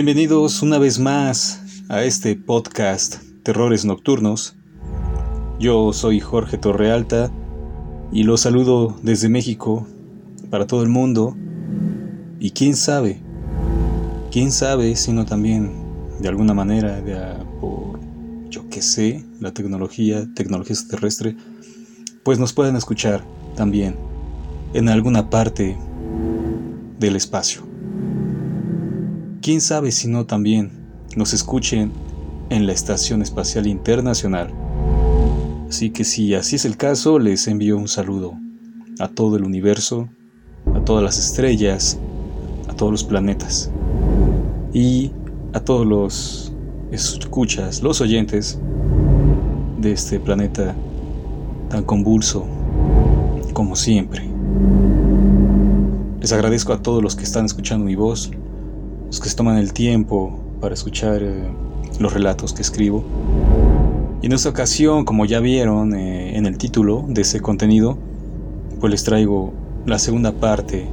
Bienvenidos una vez más a este podcast Terrores Nocturnos. Yo soy Jorge Torrealta y los saludo desde México para todo el mundo. Y quién sabe, quién sabe, sino también de alguna manera, por yo que sé, la tecnología, tecnología terrestre, pues nos pueden escuchar también en alguna parte del espacio. Quién sabe si no también nos escuchen en la Estación Espacial Internacional. Así que si así es el caso, les envío un saludo a todo el universo, a todas las estrellas, a todos los planetas y a todos los escuchas, los oyentes de este planeta tan convulso como siempre. Les agradezco a todos los que están escuchando mi voz, los que se toman el tiempo para escuchar eh, los relatos que escribo. Y en esta ocasión, como ya vieron eh, en el título de ese contenido, pues les traigo la segunda parte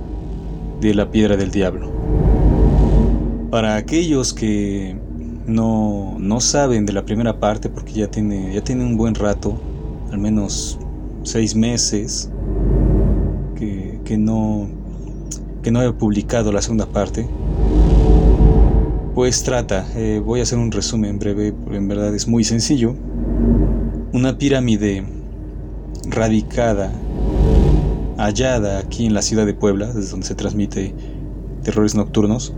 de La Piedra del Diablo. Para aquellos que no, no saben de la primera parte, porque ya tiene, ya tiene un buen rato, al menos seis meses, que, que no, que no he publicado la segunda parte, pues trata, eh, voy a hacer un resumen breve, en verdad es muy sencillo. Una pirámide radicada, hallada aquí en la ciudad de Puebla, desde donde se transmite Terrores Nocturnos,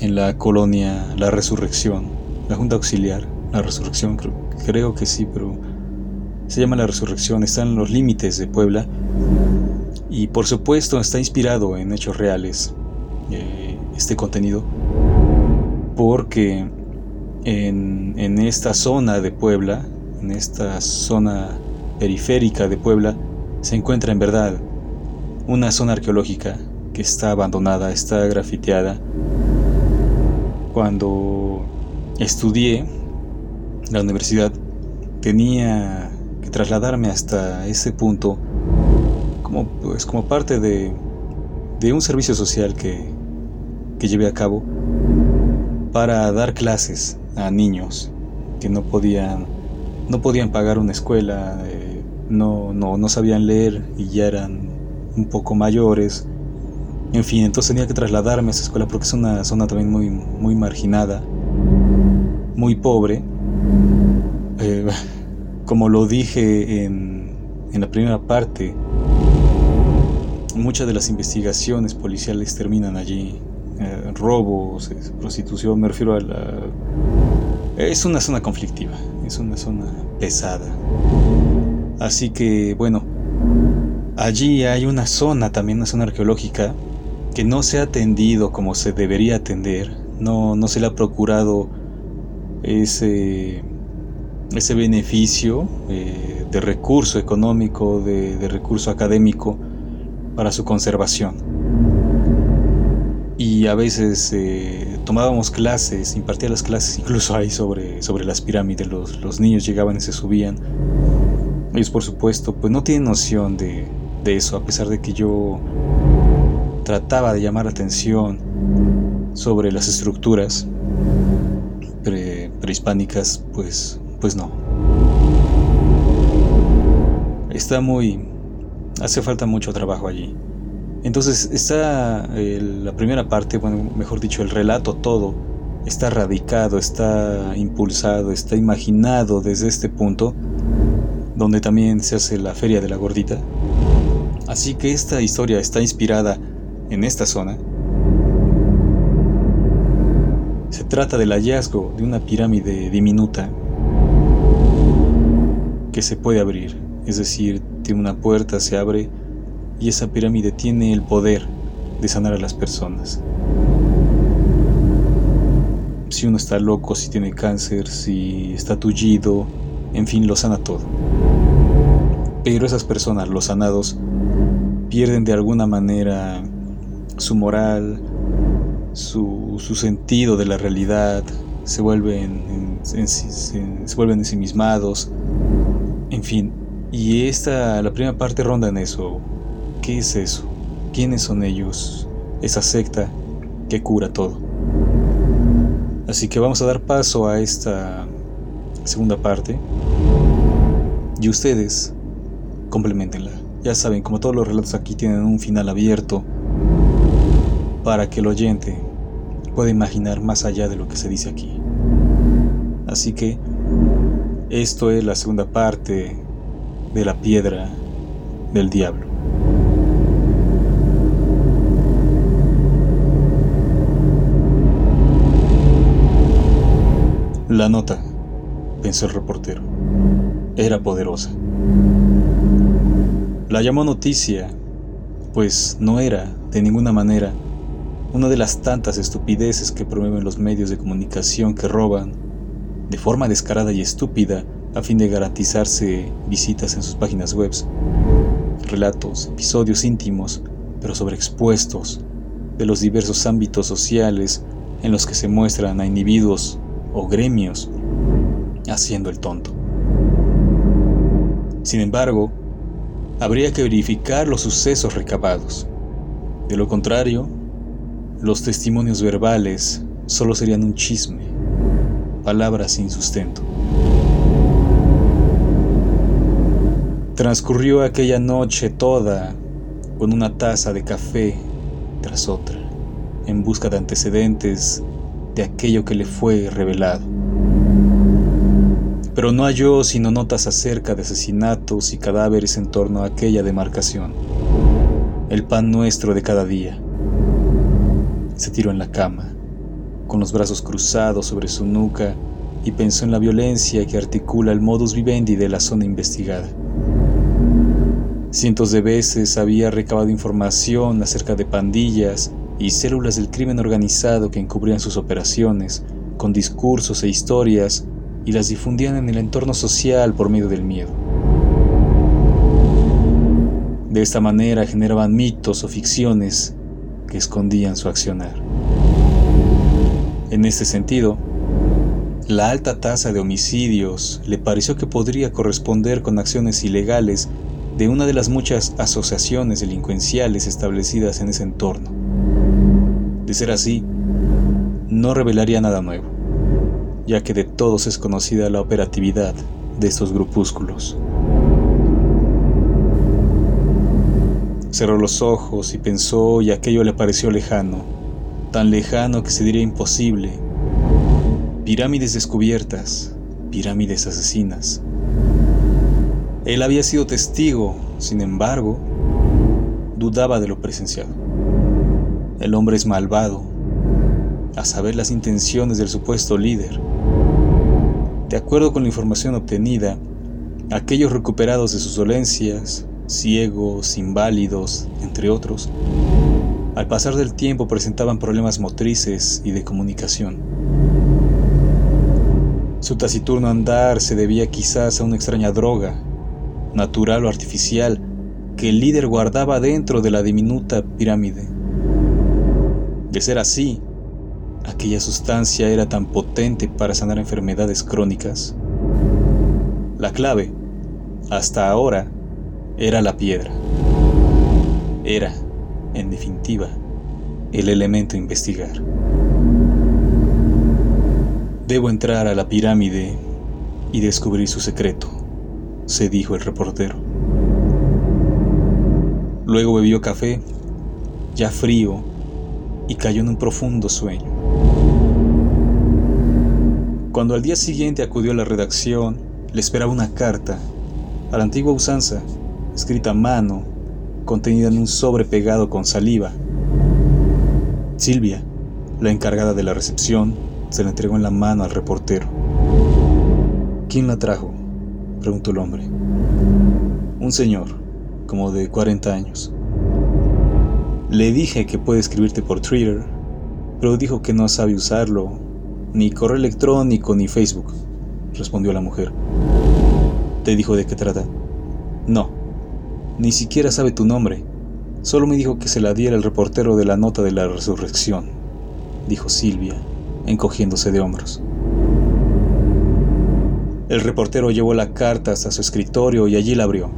en la colonia La Resurrección, la Junta Auxiliar, La Resurrección, creo, creo que sí, pero se llama La Resurrección, está en los límites de Puebla y por supuesto está inspirado en hechos reales eh, este contenido porque en, esta zona de Puebla, en esta zona periférica de Puebla, se encuentra en verdad una zona arqueológica que está abandonada, está grafiteada. Cuando estudié la universidad, tenía que trasladarme hasta ese punto como, pues, como parte de, un servicio social que, que llevé a cabo para dar clases a niños que no podían, no podían pagar una escuela, eh, no, no, no sabían leer y ya eran un poco mayores. En fin, entonces tenía que trasladarme a esa escuela porque es una zona también muy, muy marginada, muy pobre. Eh, como lo dije en, en la primera parte, muchas de las investigaciones policiales terminan allí. Eh, robos, prostitución, me refiero a la... Es una zona conflictiva, es una zona pesada. Así que, bueno, allí hay una zona, también una zona arqueológica, que no se ha atendido como se debería atender, no, no se le ha procurado ese, ese beneficio eh, de recurso económico, de, de recurso académico para su conservación y a veces eh, tomábamos clases, impartía las clases incluso ahí sobre, sobre las pirámides, los, los, niños llegaban y se subían. Ellos por supuesto pues no tienen noción de, de eso, a pesar de que yo trataba de llamar atención sobre las estructuras prehispánicas, pues, pues no. Está muy... hace falta mucho trabajo allí. Entonces está la primera parte, bueno, mejor dicho, el relato todo, está radicado, está impulsado, está imaginado desde este punto, donde también se hace la feria de la gordita. Así que esta historia está inspirada en esta zona. Se trata del hallazgo de una pirámide diminuta que se puede abrir, es decir, de una puerta se abre y esa pirámide tiene el poder de sanar a las personas. Si uno está loco, si tiene cáncer, si está tullido, en fin, lo sana todo. Pero esas personas, los sanados, pierden de alguna manera su moral, su, sentido de la realidad, se vuelven, se vuelven ensimismados, en fin. Y esta, la primera parte ronda en eso, ¿Qué es eso? ¿Quiénes son ellos? Esa secta que cura todo. Así que vamos a dar paso a esta segunda parte. Y ustedes complementenla. Ya saben, como todos los relatos aquí tienen un final abierto para que el oyente pueda imaginar más allá de lo que se dice aquí. Así que esto es la segunda parte de la piedra del diablo. La nota, pensó el reportero, era poderosa. La llamó noticia, pues no era, de ninguna manera, una de las tantas estupideces que promueven los medios de comunicación que roban, de forma descarada y estúpida, a fin de garantizarse visitas en sus páginas web, relatos, episodios íntimos, pero sobreexpuestos, de los diversos ámbitos sociales en los que se muestran a individuos o gremios haciendo el tonto. Sin embargo, habría que verificar los sucesos recabados. De lo contrario, los testimonios verbales solo serían un chisme, palabras sin sustento. Transcurrió aquella noche toda con una taza de café tras otra, en busca de antecedentes de aquello que le fue revelado. Pero no halló sino notas acerca de asesinatos y cadáveres en torno a aquella demarcación, el pan nuestro de cada día. Se tiró en la cama, con los brazos cruzados sobre su nuca, y pensó en la violencia que articula el modus vivendi de la zona investigada. Cientos de veces había recabado información acerca de pandillas y células del crimen organizado que encubrían sus operaciones con discursos e historias y las difundían en el entorno social por medio del miedo. De esta manera generaban mitos o ficciones que escondían su accionar. En este sentido, la alta tasa de homicidios le pareció que podría corresponder con acciones ilegales de una de las muchas asociaciones delincuenciales establecidas en ese entorno. De ser así, no revelaría nada nuevo, ya que de todos es conocida la operatividad de estos grupúsculos. Cerró los ojos y pensó y aquello le pareció lejano, tan lejano que se diría imposible. Pirámides descubiertas, pirámides asesinas. Él había sido testigo, sin embargo, dudaba de lo presenciado. El hombre es malvado, a saber las intenciones del supuesto líder. De acuerdo con la información obtenida, aquellos recuperados de sus dolencias, ciegos, inválidos, entre otros, al pasar del tiempo presentaban problemas motrices y de comunicación. Su taciturno andar se debía quizás a una extraña droga, natural o artificial, que el líder guardaba dentro de la diminuta pirámide. De ser así, aquella sustancia era tan potente para sanar enfermedades crónicas. La clave, hasta ahora, era la piedra. Era, en definitiva, el elemento a investigar. Debo entrar a la pirámide y descubrir su secreto, se dijo el reportero. Luego bebió café, ya frío y cayó en un profundo sueño. Cuando al día siguiente acudió a la redacción, le esperaba una carta, a la antigua usanza, escrita a mano, contenida en un sobre pegado con saliva. Silvia, la encargada de la recepción, se la entregó en la mano al reportero. ¿Quién la trajo? preguntó el hombre. Un señor, como de 40 años. Le dije que puede escribirte por Twitter, pero dijo que no sabe usarlo, ni correo electrónico ni Facebook, respondió la mujer. ¿Te dijo de qué trata? No, ni siquiera sabe tu nombre. Solo me dijo que se la diera el reportero de la nota de la resurrección, dijo Silvia, encogiéndose de hombros. El reportero llevó la carta hasta su escritorio y allí la abrió.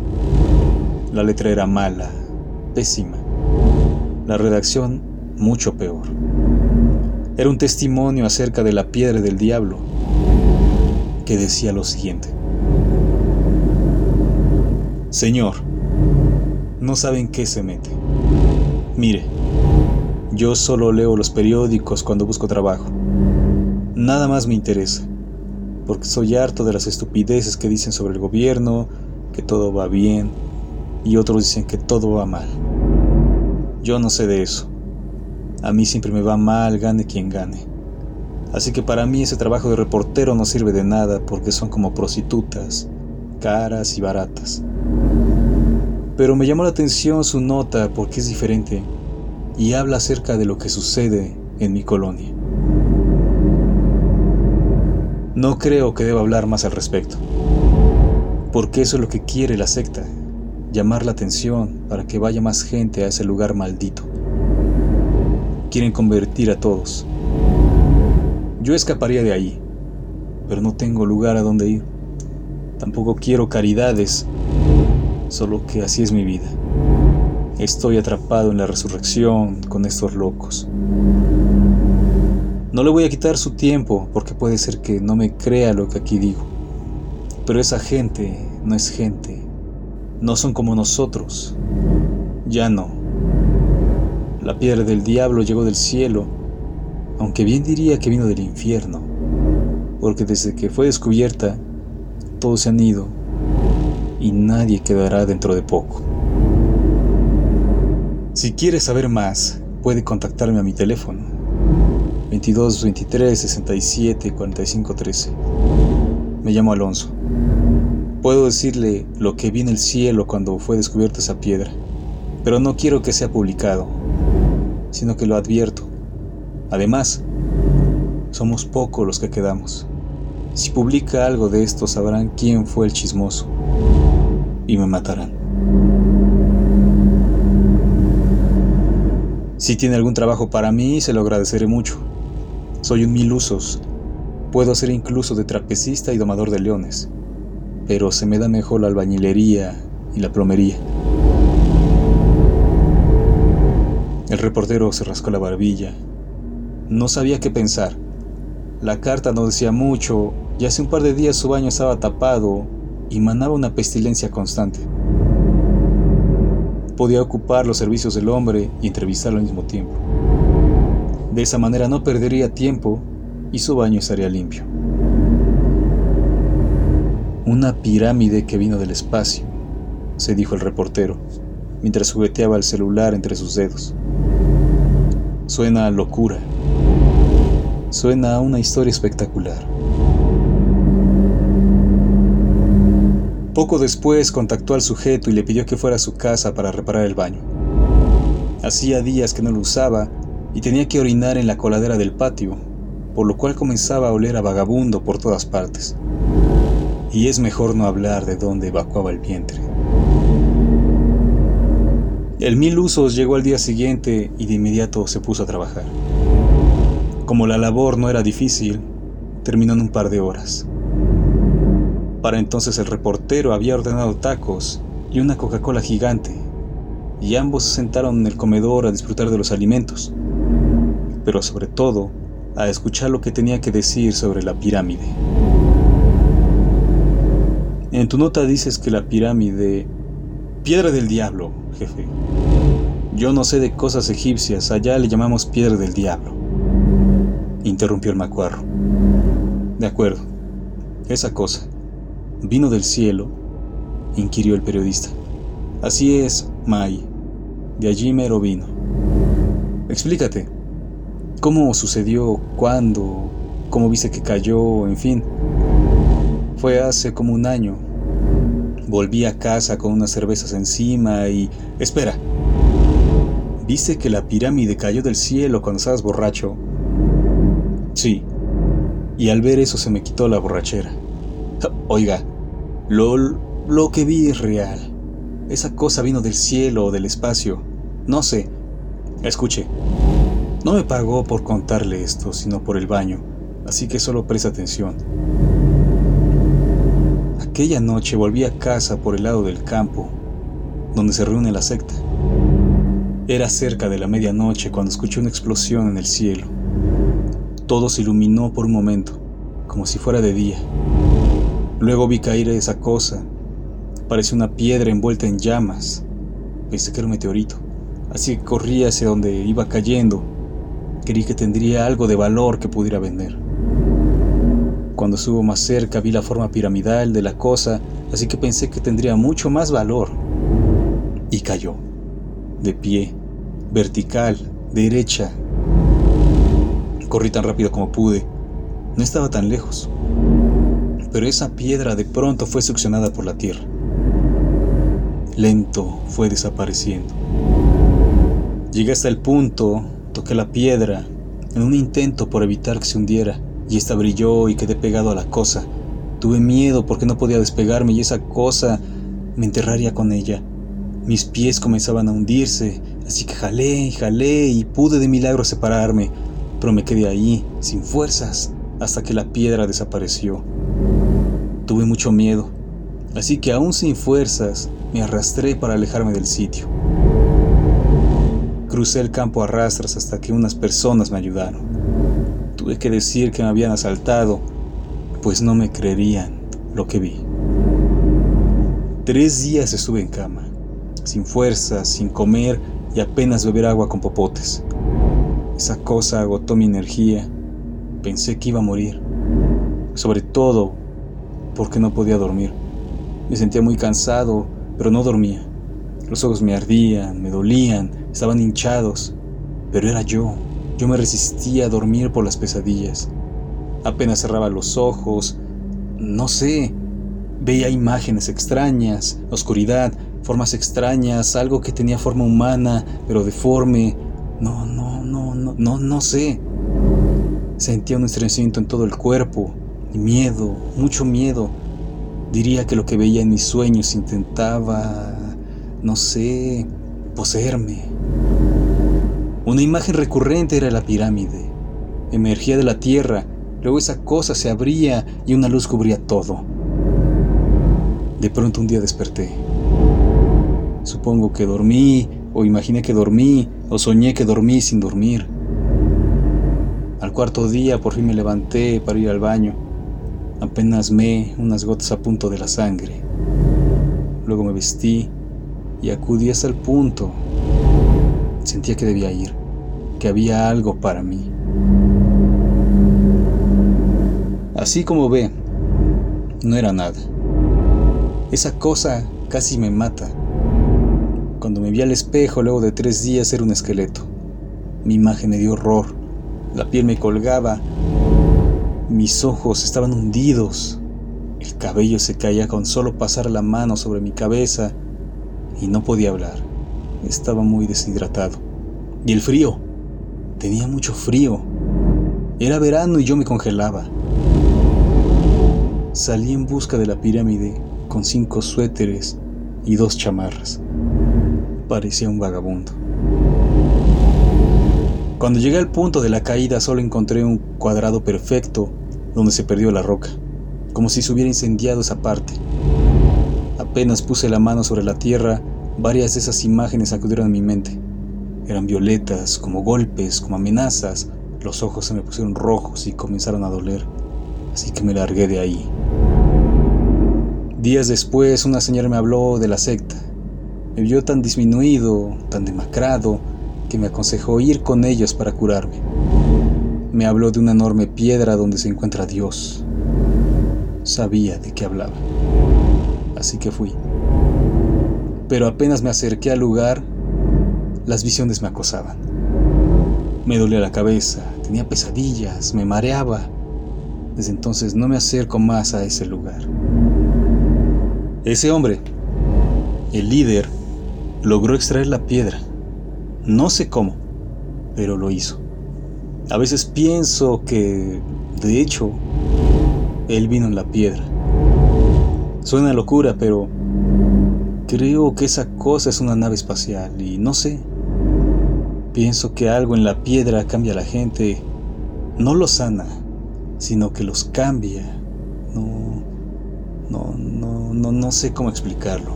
La letra era mala, pésima la redacción mucho peor. Era un testimonio acerca de la piedra del diablo, que decía lo siguiente. Señor, no saben qué se mete. Mire, yo solo leo los periódicos cuando busco trabajo. Nada más me interesa, porque soy harto de las estupideces que dicen sobre el gobierno, que todo va bien, y otros dicen que todo va mal. Yo no sé de eso. A mí siempre me va mal, gane quien gane. Así que para mí ese trabajo de reportero no sirve de nada porque son como prostitutas, caras y baratas. Pero me llamó la atención su nota porque es diferente y habla acerca de lo que sucede en mi colonia. No creo que deba hablar más al respecto, porque eso es lo que quiere la secta, llamar la atención para que vaya más gente a ese lugar maldito. Quieren convertir a todos. Yo escaparía de ahí, pero no tengo lugar a donde ir. Tampoco quiero caridades, solo que así es mi vida. Estoy atrapado en la resurrección con estos locos. No le voy a quitar su tiempo porque puede ser que no me crea lo que aquí digo. Pero esa gente no es gente. No son como nosotros. Ya no. La piedra del diablo llegó del cielo, aunque bien diría que vino del infierno, porque desde que fue descubierta, todos se han ido y nadie quedará dentro de poco. Si quieres saber más, puede contactarme a mi teléfono 22 23 67 45 13. Me llamo Alonso. Puedo decirle lo que vi en el cielo cuando fue descubierta esa piedra, pero no quiero que sea publicado, sino que lo advierto. Además, somos pocos los que quedamos. Si publica algo de esto sabrán quién fue el chismoso y me matarán. Si tiene algún trabajo para mí, se lo agradeceré mucho. Soy un mil usos. Puedo ser incluso de trapecista y domador de leones, pero se me da mejor la albañilería y la plomería. El reportero se rascó la barbilla. No sabía qué pensar. La carta no decía mucho y hace un par de días su baño estaba tapado y manaba una pestilencia constante. Podía ocupar los servicios del hombre y entrevistarlo al mismo tiempo. De esa manera no perdería tiempo y su baño estaría limpio. Una pirámide que vino del espacio, se dijo el reportero, mientras jugueteaba el celular entre sus dedos. Suena a locura. Suena a una historia espectacular. Poco después contactó al sujeto y le pidió que fuera a su casa para reparar el baño. Hacía días que no lo usaba y tenía que orinar en la coladera del patio, por lo cual comenzaba a oler a vagabundo por todas partes. Y es mejor no hablar de dónde evacuaba el vientre. El mil usos llegó al día siguiente y de inmediato se puso a trabajar. Como la labor no era difícil, terminó en un par de horas. Para entonces el reportero había ordenado tacos y una Coca-Cola gigante, y ambos se sentaron en el comedor a disfrutar de los alimentos, pero sobre todo a escuchar lo que tenía que decir sobre la pirámide. En tu nota dices que la pirámide... Piedra del diablo, jefe. Yo no sé de cosas egipcias, allá le llamamos piedra del diablo. Interrumpió el macuarro. De acuerdo, esa cosa. ¿Vino del cielo? inquirió el periodista. Así es, Mai. De allí mero vino. Explícate. ¿Cómo sucedió? ¿Cuándo? ¿Cómo viste que cayó? En fin. Fue hace como un año. Volví a casa con unas cervezas encima y... Espera. ¿Viste que la pirámide cayó del cielo cuando estabas borracho? Sí. Y al ver eso se me quitó la borrachera. Oiga, lo, lo que vi es real. Esa cosa vino del cielo o del espacio. No sé. Escuche. No me pagó por contarle esto, sino por el baño, así que solo presta atención. Aquella noche volví a casa por el lado del campo, donde se reúne la secta. Era cerca de la medianoche cuando escuché una explosión en el cielo. Todo se iluminó por un momento, como si fuera de día. Luego vi caer esa cosa. Parecía una piedra envuelta en llamas. Pensé que era un meteorito, así que corrí hacia donde iba cayendo. Creí que tendría algo de valor que pudiera vender. Cuando estuvo más cerca vi la forma piramidal de la cosa, así que pensé que tendría mucho más valor. Y cayó, de pie, vertical, derecha. Corrí tan rápido como pude. No estaba tan lejos. Pero esa piedra de pronto fue succionada por la tierra. Lento fue desapareciendo. Llegué hasta el punto, toqué la piedra, en un intento por evitar que se hundiera, y esta brilló y quedé pegado a la cosa. Tuve miedo porque no podía despegarme y esa cosa me enterraría con ella. Mis pies comenzaban a hundirse, así que jalé y jalé y pude de milagro separarme, pero me quedé ahí, sin fuerzas, hasta que la piedra desapareció. Tuve mucho miedo, así que aún sin fuerzas, me arrastré para alejarme del sitio. Crucé el campo a rastras hasta que unas personas me ayudaron. Tuve que decir que me habían asaltado, pues no me creerían lo que vi. Tres días estuve en cama, sin fuerzas, sin comer y apenas beber agua con popotes. Esa cosa agotó mi energía. Pensé que iba a morir. Sobre todo porque no podía dormir. Me sentía muy cansado pero no dormía. Los ojos me ardían, me dolían, estaban hinchados, pero era yo. Yo me resistía a dormir por las pesadillas. Apenas cerraba los ojos, no sé, veía imágenes extrañas, oscuridad, formas extrañas, algo que tenía forma humana, pero deforme. No, no, no, no, no, no sé. Sentía un estremecimiento en todo el cuerpo, y miedo, mucho miedo. Diría que lo que veía en mis sueños intentaba, no sé, poseerme. Una imagen recurrente era la pirámide. Emergía de la tierra, luego esa cosa se abría y una luz cubría todo. De pronto un día desperté. Supongo que dormí, o imaginé que dormí, o soñé que dormí sin dormir. Al cuarto día por fin me levanté para ir al baño. Apenas me unas gotas a punto de la sangre. Luego me vestí y acudí hasta el punto. Sentía que debía ir, que había algo para mí. Así como ve, no era nada. Esa cosa casi me mata. Cuando me vi al espejo luego de tres días era un esqueleto. Mi imagen me dio horror. La piel me colgaba mis ojos estaban hundidos. El cabello se caía con solo pasar la mano sobre mi cabeza y no podía hablar. Estaba muy deshidratado. Y el frío. Tenía mucho frío. Era verano y yo me congelaba. Salí en busca de la pirámide con cinco suéteres y dos chamarras. Parecía un vagabundo. Cuando llegué al punto de la caída solo encontré un cuadrado perfecto donde se perdió la roca, como si se hubiera incendiado esa parte. Apenas puse la mano sobre la tierra, varias de esas imágenes acudieron a mi mente. Eran violetas, como golpes, como amenazas. Los ojos se me pusieron rojos y comenzaron a doler, así que me largué de ahí. Días después, una señora me habló de la secta. Me vio tan disminuido, tan demacrado, que me aconsejó ir con ellos para curarme. Me habló de una enorme piedra donde se encuentra Dios. Sabía de qué hablaba. Así que fui. Pero apenas me acerqué al lugar, las visiones me acosaban. Me dolía la cabeza, tenía pesadillas, me mareaba. Desde entonces no me acerco más a ese lugar. Ese hombre, el líder, logró extraer la piedra. No sé cómo, pero lo hizo. A veces pienso que, de hecho, él vino en la piedra. Suena locura, pero creo que esa cosa es una nave espacial y no sé. Pienso que algo en la piedra cambia a la gente. No los sana, sino que los cambia. No, no, no, no, no sé cómo explicarlo.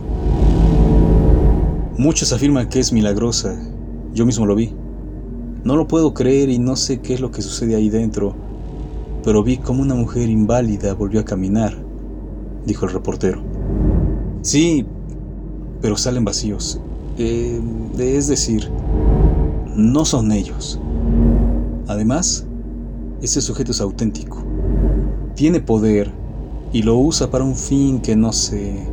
Muchos afirman que es milagrosa. Yo mismo lo vi. No lo puedo creer y no sé qué es lo que sucede ahí dentro, pero vi como una mujer inválida volvió a caminar, dijo el reportero. Sí, pero salen vacíos. Eh, es decir, no son ellos. Además, ese sujeto es auténtico. Tiene poder y lo usa para un fin que no sé,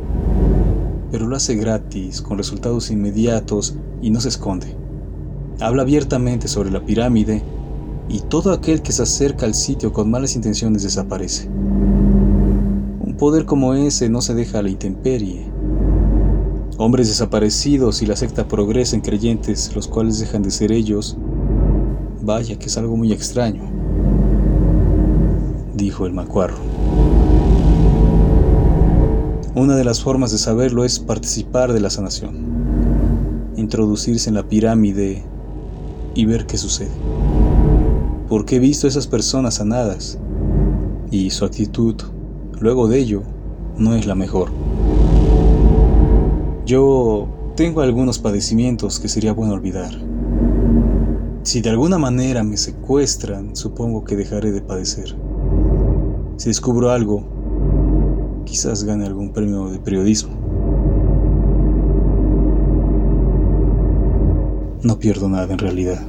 pero lo hace gratis, con resultados inmediatos y no se esconde. Habla abiertamente sobre la pirámide y todo aquel que se acerca al sitio con malas intenciones desaparece. Un poder como ese no se deja a la intemperie. Hombres desaparecidos y la secta progresa en creyentes, los cuales dejan de ser ellos, vaya que es algo muy extraño, dijo el macuarro. Una de las formas de saberlo es participar de la sanación, introducirse en la pirámide y ver qué sucede. Porque he visto a esas personas sanadas y su actitud, luego de ello, no es la mejor. Yo tengo algunos padecimientos que sería bueno olvidar. Si de alguna manera me secuestran, supongo que dejaré de padecer. Si descubro algo, quizás gane algún premio de periodismo. No pierdo nada en realidad.